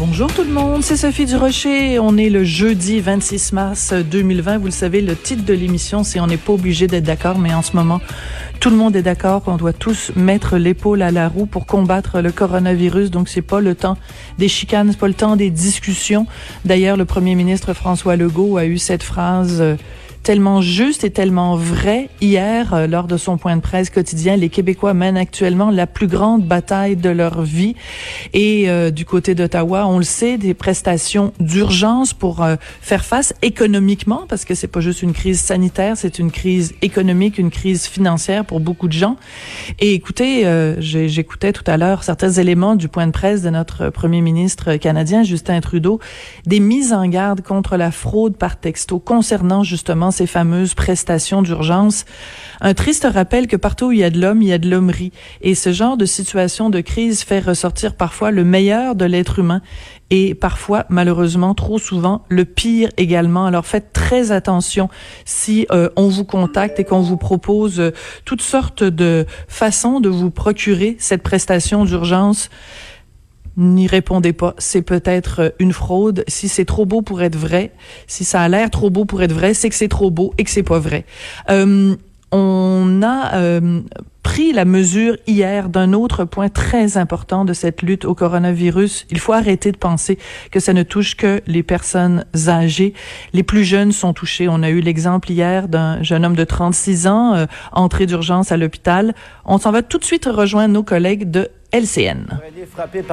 Bonjour tout le monde, c'est Sophie Durocher. On est le jeudi 26 mars 2020. Vous le savez, le titre de l'émission, c'est On n'est pas obligé d'être d'accord, mais en ce moment, tout le monde est d'accord qu'on doit tous mettre l'épaule à la roue pour combattre le coronavirus. Donc, c'est pas le temps des chicanes, c'est pas le temps des discussions. D'ailleurs, le premier ministre François Legault a eu cette phrase euh, tellement juste et tellement vrai. Hier, euh, lors de son point de presse quotidien, les Québécois mènent actuellement la plus grande bataille de leur vie. Et euh, du côté d'Ottawa, on le sait, des prestations d'urgence pour euh, faire face économiquement, parce que c'est pas juste une crise sanitaire, c'est une crise économique, une crise financière pour beaucoup de gens. Et écoutez, j'écoutais tout à l'heure certains éléments du point de presse de notre premier ministre canadien, Justin Trudeau, des mises en garde contre la fraude par texto concernant justement ces fameuses prestations d'urgence. Un triste rappel que partout où il y a de l'homme, il y a de l'hommerie. Et ce genre de situation de crise fait ressortir parfois le meilleur de l'être humain et parfois, malheureusement, trop souvent, le pire également. Alors faites très attention si euh, on vous contacte et qu'on vous propose euh, toutes sortes de façons de vous procurer cette prestation d'urgence n'y répondez pas. C'est peut-être une fraude. Si c'est trop beau pour être vrai, si ça a l'air trop beau pour être vrai, c'est que c'est trop beau et que c'est pas vrai. Euh, on a euh, pris la mesure hier d'un autre point très important de cette lutte au coronavirus. Il faut arrêter de penser que ça ne touche que les personnes âgées. Les plus jeunes sont touchés. On a eu l'exemple hier d'un jeune homme de 36 ans euh, entré d'urgence à l'hôpital. On s'en va tout de suite rejoindre nos collègues de LCN.